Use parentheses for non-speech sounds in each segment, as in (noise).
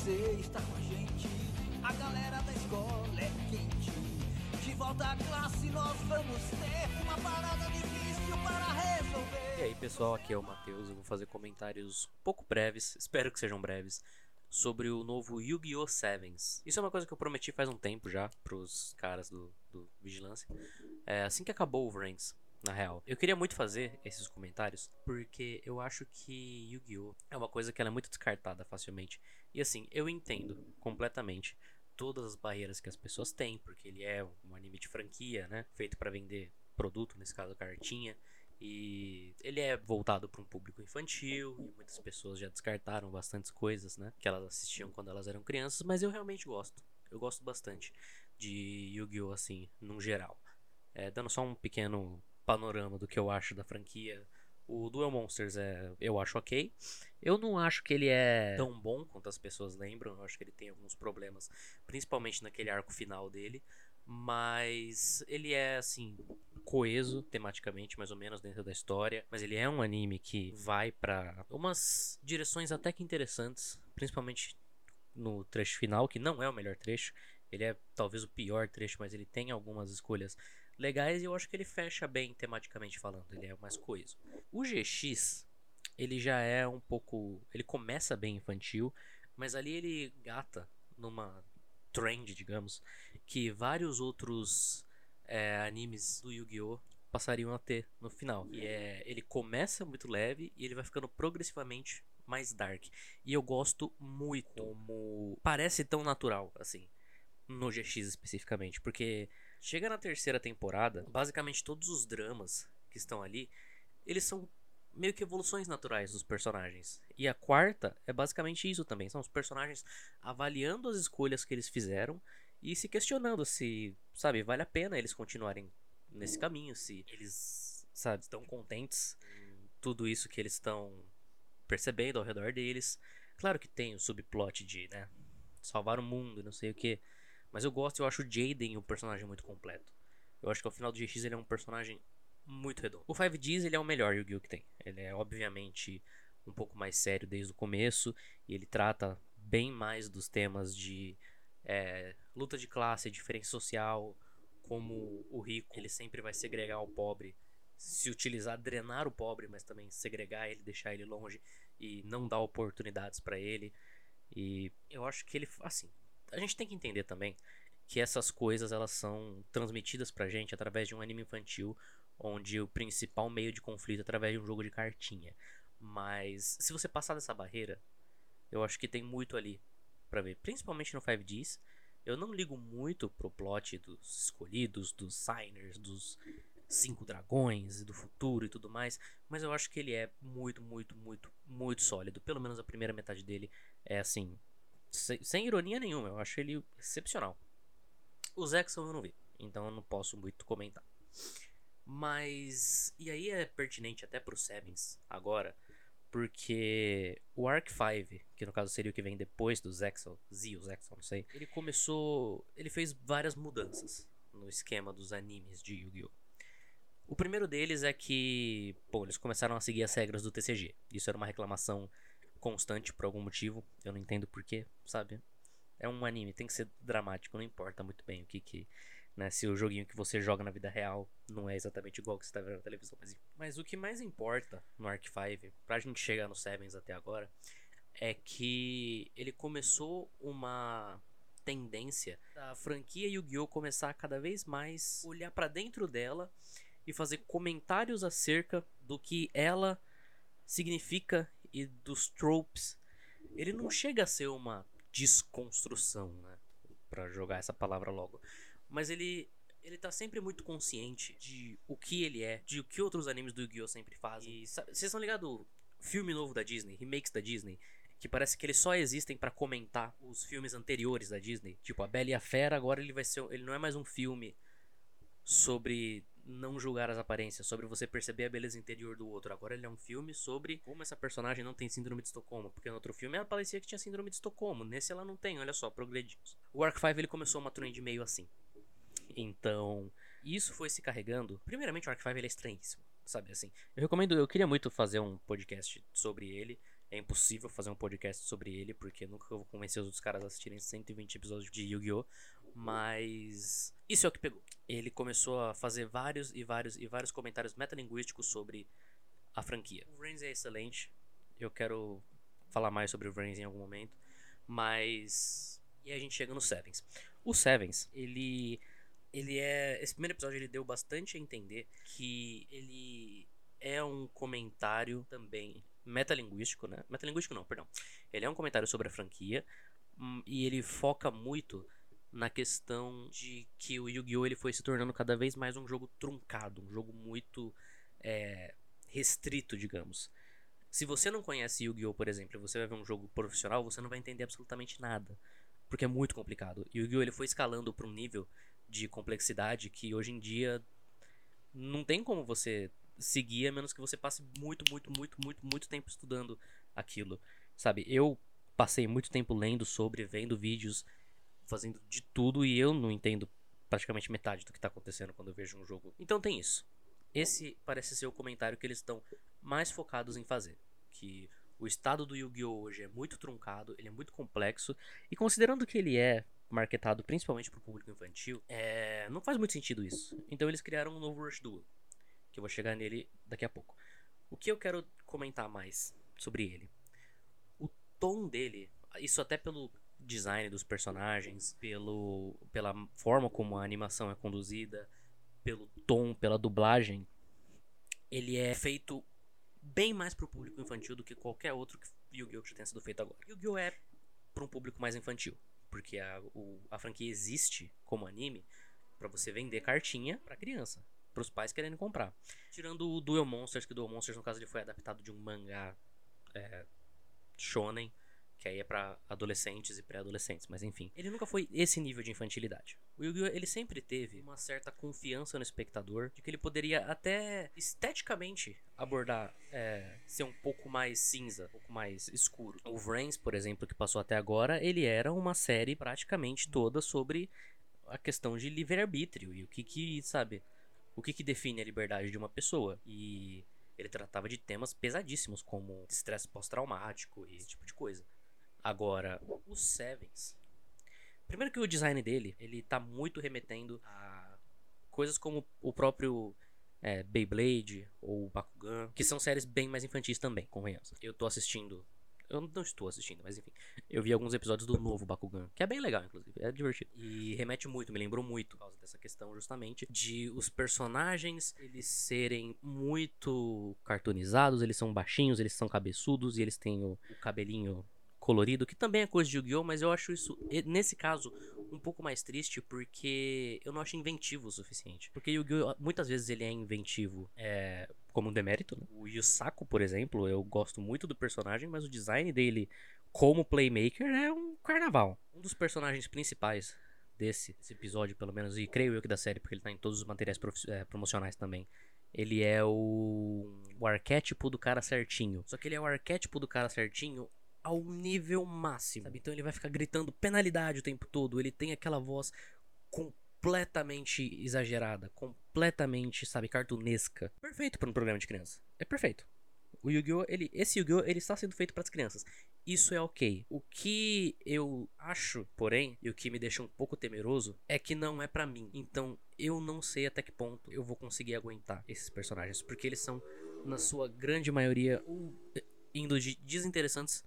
você está com a gente. A galera da escola é quente. De volta à classe, nós vamos ter uma parada difícil para resolver. E aí pessoal, aqui é o Matheus, eu vou fazer comentários pouco breves, espero que sejam breves, sobre o novo Yu-Gi-Oh! Sevens. Isso é uma coisa que eu prometi faz um tempo já pros caras do, do Vigilância. É, assim que acabou o Ranks, na real. Eu queria muito fazer esses comentários porque eu acho que Yu-Gi-Oh! é uma coisa que ela é muito descartada facilmente. E assim, eu entendo completamente todas as barreiras que as pessoas têm, porque ele é um anime de franquia, né? Feito para vender produto, nesse caso cartinha. E ele é voltado para um público infantil e muitas pessoas já descartaram bastantes coisas, né, que elas assistiam quando elas eram crianças, mas eu realmente gosto. Eu gosto bastante de Yu-Gi-Oh assim, num geral. É, dando só um pequeno panorama do que eu acho da franquia. O Duel Monsters é, eu acho ok. Eu não acho que ele é tão bom quanto as pessoas lembram. Eu acho que ele tem alguns problemas, principalmente naquele arco final dele. Mas ele é assim coeso tematicamente, mais ou menos dentro da história. Mas ele é um anime que vai para umas direções até que interessantes, principalmente no trecho final, que não é o melhor trecho. Ele é talvez o pior trecho, mas ele tem algumas escolhas legais e eu acho que ele fecha bem tematicamente falando. Ele é mais coeso. O GX, ele já é um pouco. Ele começa bem infantil, mas ali ele gata numa trend, digamos, que vários outros é, animes do Yu-Gi-Oh! passariam a ter no final. E é, ele começa muito leve e ele vai ficando progressivamente mais dark. E eu gosto muito como parece tão natural assim no GX especificamente, porque chega na terceira temporada, basicamente todos os dramas que estão ali, eles são meio que evoluções naturais dos personagens. E a quarta é basicamente isso também, são os personagens avaliando as escolhas que eles fizeram e se questionando se, sabe, vale a pena eles continuarem nesse caminho, se eles, sabe, estão contentes tudo isso que eles estão percebendo ao redor deles. Claro que tem o subplot de, né, salvar o mundo, não sei o que. Mas eu gosto, eu acho o Jaden um personagem muito completo. Eu acho que ao final do GX ele é um personagem muito redondo. O 5Ds ele é o melhor Yu-Gi-Oh! que tem. Ele é obviamente um pouco mais sério desde o começo e ele trata bem mais dos temas de é, luta de classe, diferença social, como o rico ele sempre vai segregar o pobre, se utilizar, drenar o pobre, mas também segregar ele, deixar ele longe e não dar oportunidades para ele. E eu acho que ele, assim, a gente tem que entender também que essas coisas elas são transmitidas pra gente através de um anime infantil, onde o principal meio de conflito é através de um jogo de cartinha. Mas se você passar dessa barreira, eu acho que tem muito ali para ver, principalmente no 5Ds. Eu não ligo muito pro plot dos escolhidos, dos signers, dos cinco dragões e do futuro e tudo mais, mas eu acho que ele é muito, muito, muito, muito sólido. Pelo menos a primeira metade dele é assim, sem, sem ironia nenhuma, eu acho ele excepcional. O Zexon eu não vi, então eu não posso muito comentar. Mas. E aí é pertinente até pro Sevens agora, porque o Arc 5, que no caso seria o que vem depois do Zexel, Z ou Zexel, não sei, ele começou. Ele fez várias mudanças no esquema dos animes de Yu-Gi-Oh! O primeiro deles é que, pô, eles começaram a seguir as regras do TCG. Isso era uma reclamação constante por algum motivo. Eu não entendo porquê, sabe? É um anime, tem que ser dramático, não importa muito bem o que que. Né, se o joguinho que você joga na vida real não é exatamente igual que você tá vendo na televisão. Mas, mas o que mais importa no Arc 5, pra gente chegar no Sevens até agora, é que ele começou uma tendência da franquia Yu-Gi-Oh! começar a cada vez mais olhar para dentro dela e fazer comentários acerca do que ela significa e dos tropes, ele não chega a ser uma desconstrução, né? Pra jogar essa palavra logo. Mas ele ele tá sempre muito consciente de o que ele é, de o que outros animes do Yu-Gi-Oh! sempre fazem. Vocês estão ligados? Filme novo da Disney, remakes da Disney, que parece que eles só existem para comentar os filmes anteriores da Disney. Tipo, A Bela e a Fera, agora ele vai ser. Ele não é mais um filme sobre não julgar as aparências, sobre você perceber a beleza interior do outro. Agora ele é um filme sobre como essa personagem não tem síndrome de Estocolmo, porque no outro filme ela parecia que tinha síndrome de Estocolmo, nesse ela não tem, olha só, progredimos. O Arc 5 ele começou uma trend meio assim. Então, isso foi se carregando. Primeiramente, o Arc 5 ele é estranhíssimo, sabe assim. Eu recomendo, eu queria muito fazer um podcast sobre ele. É impossível fazer um podcast sobre ele, porque nunca eu vou convencer os outros caras a assistirem 120 episódios de Yu-Gi-Oh! Mas isso é o que pegou. Ele começou a fazer vários e vários e vários comentários metalinguísticos sobre a franquia. O Reigns é excelente. Eu quero falar mais sobre o Reigns em algum momento. Mas. E a gente chega no Sevens. O Sevens, ele. Ele é. Esse primeiro episódio ele deu bastante a entender que ele é um comentário também metalinguístico, né? Metalinguístico não, perdão. Ele é um comentário sobre a franquia. hum, E ele foca muito na questão de que o Yu-Gi-Oh! ele foi se tornando cada vez mais um jogo truncado, um jogo muito é, restrito, digamos. Se você não conhece Yu-Gi-Oh! por exemplo, você vai ver um jogo profissional, você não vai entender absolutamente nada, porque é muito complicado. Yu-Gi-Oh! ele foi escalando para um nível de complexidade que hoje em dia não tem como você seguir a menos que você passe muito, muito, muito, muito, muito tempo estudando aquilo. Sabe? Eu passei muito tempo lendo sobre, vendo vídeos, fazendo de tudo e eu não entendo praticamente metade do que tá acontecendo quando eu vejo um jogo. Então tem isso. Esse parece ser o comentário que eles estão mais focados em fazer, que o estado do Yu-Gi-Oh hoje é muito truncado, ele é muito complexo e considerando que ele é marketado principalmente para o público infantil, é... não faz muito sentido isso. Então eles criaram um novo Rush Duel, que eu vou chegar nele daqui a pouco. O que eu quero comentar mais sobre ele? O tom dele, isso até pelo design dos personagens, pelo, pela forma como a animação é conduzida, pelo tom, pela dublagem, ele é feito bem mais pro público infantil do que qualquer outro que Yu-Gi-Oh! que já tenha sido feito agora. Yu-Gi-Oh! é para um público mais infantil, porque a, o- a franquia existe como anime para você vender cartinha pra criança, pros pais querendo comprar. Tirando o Duel Monsters, que o Duel Monsters no caso ele foi adaptado de um mangá é, shonen, que aí é pra adolescentes e pré-adolescentes, mas enfim. Ele nunca foi esse nível de infantilidade. O Yu-Gi-Oh! ele sempre teve uma certa confiança no espectador de que ele poderia até esteticamente abordar, é, ser um pouco mais cinza, um pouco mais escuro. O Vrains, por exemplo, que passou até agora, ele era uma série praticamente toda sobre a questão de livre-arbítrio e o que que, sabe, o que que define a liberdade de uma pessoa. E ele tratava de temas pesadíssimos, como estresse pós-traumático e esse tipo de coisa. Agora, o Sevens. Primeiro que o design dele, ele tá muito remetendo a coisas como o próprio é, Beyblade ou Bakugan, que são séries bem mais infantis também, convenhamos. Eu tô assistindo. Eu não estou assistindo, mas enfim. Eu vi alguns episódios do novo Bakugan, que é bem legal, inclusive. É divertido. E remete muito, me lembrou muito, por causa dessa questão, justamente, de os personagens eles serem muito cartoonizados, eles são baixinhos, eles são cabeçudos e eles têm o, o cabelinho colorido, que também é coisa de Yu-Gi-Oh! Mas eu acho isso, nesse caso, um pouco mais triste porque eu não acho inventivo o suficiente. Porque Yu-Gi-Oh! muitas vezes ele é inventivo é, como um demérito, né? O Yusaku, por exemplo, eu gosto muito do personagem, mas o design dele como playmaker é um carnaval. Um dos personagens principais desse, desse episódio, pelo menos, e creio eu que da série, porque ele tá em todos os materiais é, promocionais também. Ele é o, o arquétipo do cara certinho. Só que ele é o arquétipo do cara certinho ao nível máximo. sabe? Então ele vai ficar gritando penalidade o tempo todo. Ele tem aquela voz completamente exagerada, completamente, sabe, cartunesca. Perfeito para um programa de criança. É perfeito. O Yu-Gi-Oh! Ele, esse Yu-Gi-Oh! ele está sendo feito para as crianças. Isso é ok. O que eu acho, porém, e o que me deixa um pouco temeroso, é que não é pra mim. Então, eu não sei até que ponto eu vou conseguir aguentar esses personagens, porque eles são, na sua grande maioria, o- indo de desinteressantes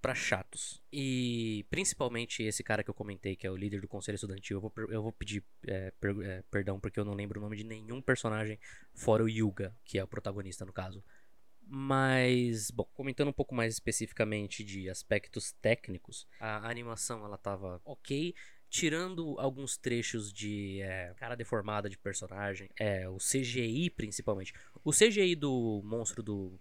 pra chatos. E principalmente esse cara que eu comentei, que é o líder do conselho estudantil, eu vou, eu vou pedir é, per- é, perdão porque eu não lembro o nome de nenhum personagem fora o Yuga, que é o protagonista no caso. Mas, bom, comentando um pouco mais especificamente de aspectos técnicos, a animação ela tava ok, tirando alguns trechos de é, cara deformada de personagem, é, o CGI principalmente. O CGI do monstro do,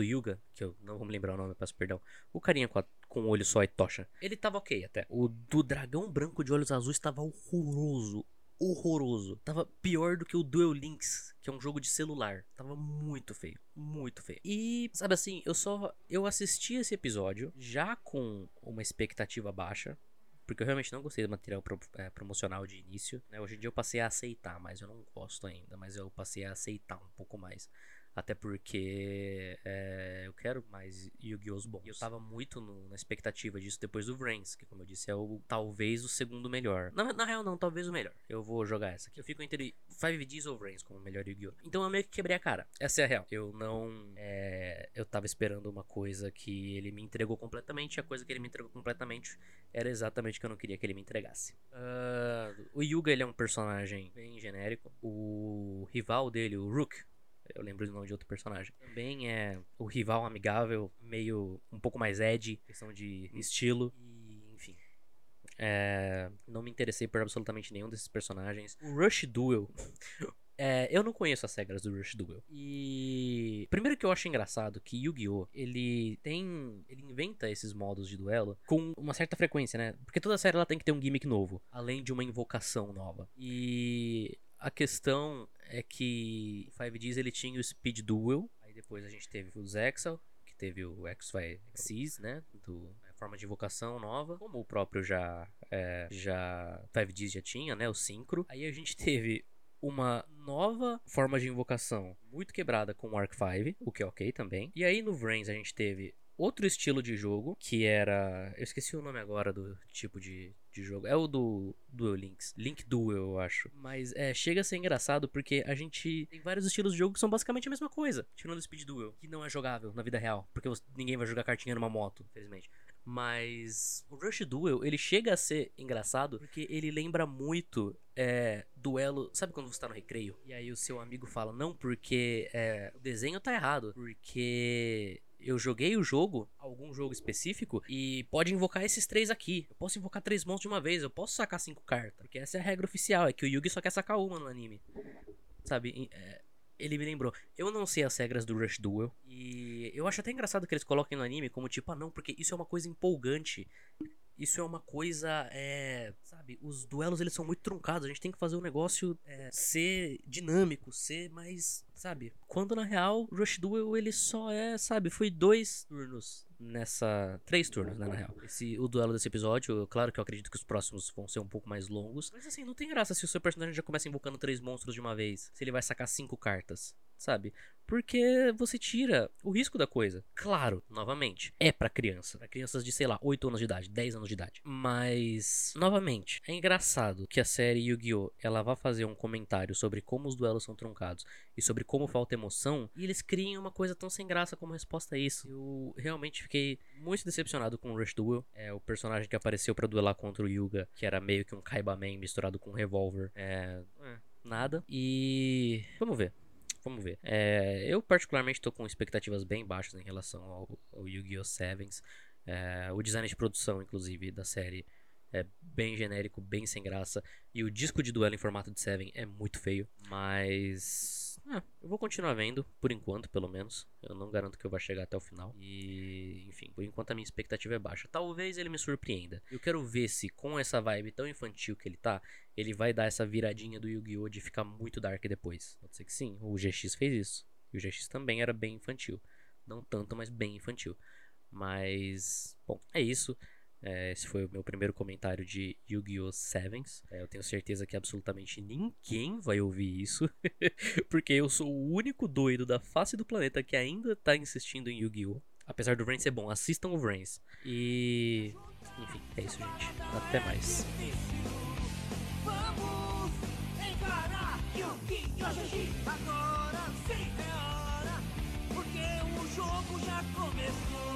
do Yuga, que eu não vou me lembrar o nome, peço perdão, o carinha com, a, com o olho só e tocha, ele tava ok até. O do dragão branco de olhos azuis tava horroroso, horroroso. Tava pior do que o Duel Links, que é um jogo de celular. Tava muito feio, muito feio. E, sabe assim, eu só eu assisti esse episódio já com uma expectativa baixa, porque eu realmente não gostei do material pro- é, promocional de início. né? Hoje em dia eu passei a aceitar, mas eu não gosto ainda. Mas eu passei a aceitar um pouco mais Até porque é, eu quero mais Yu-Gi-Oh! bons. Eu tava muito no- na expectativa disso depois do Vrains, que como eu disse é o talvez o segundo melhor. Na, na real não, talvez o melhor. Eu vou jogar essa aqui. Eu fico entre 5Ds ou Vrains como melhor Yu-Gi-Oh! Então eu meio que quebrei a cara. Essa é a real. Eu não... é, eu tava esperando uma coisa que ele me entregou completamente. E a coisa que ele me entregou completamente era exatamente o que eu não queria que ele me entregasse. Ah, o Yuga ele é um personagem bem genérico. O rival dele, o Rook, eu lembro do nome de outro personagem. Também é o rival amigável, meio um pouco mais edgy, questão de estilo. E, enfim. É, não me interessei por absolutamente nenhum desses personagens. O Rush Duel. é, eu não conheço as regras do Rush Duel. E. Primeiro que eu acho engraçado que Yu-Gi-Oh! ele tem. Ele inventa esses modos de duelo com uma certa frequência, né? Porque toda série ela tem que ter um gimmick novo, além de uma invocação nova. E. A questão é que 5Ds ele tinha o Speed Duel, aí depois a gente teve o Zexal, que teve o X-Xyz, né, do a forma de invocação nova, como o próprio já é, já 5Ds já tinha, né, o Synchro. Aí a gente (laughs) teve uma nova forma de invocação muito quebrada com o Arc 5, o que é ok também. E aí no Vrains a gente teve outro estilo de jogo, que era. Eu esqueci o nome agora do tipo de, de jogo. É o do Duel Links. Link Duel, eu acho. Mas é, chega a ser engraçado porque a gente tem vários estilos de jogo que são basicamente a mesma coisa. Tirando o Speed Duel, que não é jogável na vida real. Porque ninguém vai jogar cartinha numa moto, infelizmente. Mas o Rush Duel, ele chega a ser engraçado porque ele lembra muito é, duelo. Sabe quando você tá no recreio? E aí o seu amigo fala, não, porque é, o desenho tá errado. Porque eu joguei o jogo, algum jogo específico, e pode invocar esses três aqui. Eu posso invocar três monstros de uma vez, eu posso sacar cinco cartas. Porque essa é a regra oficial, é que o Yugi só quer sacar uma no anime. Sabe? É, ele me lembrou. Eu não sei as regras do Rush Duel. E eu acho até engraçado que eles coloquem no anime como tipo, ah não, porque isso é uma coisa empolgante. Isso é uma coisa, é, sabe, os duelos eles são muito truncados, a gente tem que fazer o negócio é, ser dinâmico, ser mais, sabe? Quando na real, Rush Duel ele só é, sabe, foi dois turnos nessa, três turnos, né, na real. Esse, o duelo desse episódio, claro que eu acredito que os próximos vão ser um pouco mais longos, mas assim, não tem graça se o seu personagem já começa invocando três monstros de uma vez, se ele vai sacar cinco cartas, sabe? Porque você tira o risco da coisa. Claro, novamente, é pra criança. Pra crianças de, sei lá, 8 anos de idade, 10 anos de idade. Mas, novamente, é engraçado que a série Yu-Gi-Oh! ela vá fazer um comentário sobre como os duelos são truncados e sobre como falta emoção. E eles criam uma coisa tão sem graça como resposta a isso. Eu realmente fiquei muito decepcionado com o Rush Duel. É o personagem que apareceu pra duelar contra o Yuga, que era meio que um Kaibaman misturado com um revólver. É. é, Nada. E. Vamos ver. Vamos ver. É, eu, particularmente, tô com expectativas bem baixas em relação ao, ao Yu-Gi-Oh! Sevens. É, o design de produção, inclusive, da série é bem genérico, bem sem graça. E o disco de duelo em formato de Seven é muito feio. Mas. Ah, eu vou continuar vendo, por enquanto, pelo menos. Eu não garanto que eu vá chegar até o final. E, enfim, por enquanto a minha expectativa é baixa. Talvez ele me surpreenda. Eu quero ver se, com essa vibe tão infantil que ele tá, ele vai dar essa viradinha do Yu-Gi-Oh! de ficar muito dark depois. Pode ser que sim. O GX fez isso. E o GX também era bem infantil. Não tanto, mas bem infantil. Mas, bom, é isso. É, esse foi o meu primeiro comentário de Yu-Gi-Oh! Sevens. É, eu tenho certeza que absolutamente ninguém vai ouvir isso. (laughs) porque eu sou o único doido da face do planeta que ainda tá insistindo em Yu-Gi-Oh! Apesar do Vrains ser bom, assistam o Vrains. E. Enfim, é isso, gente. Até mais. Vamos encarar Yu-Gi-Oh! Agora sim é hora, porque o jogo já começou.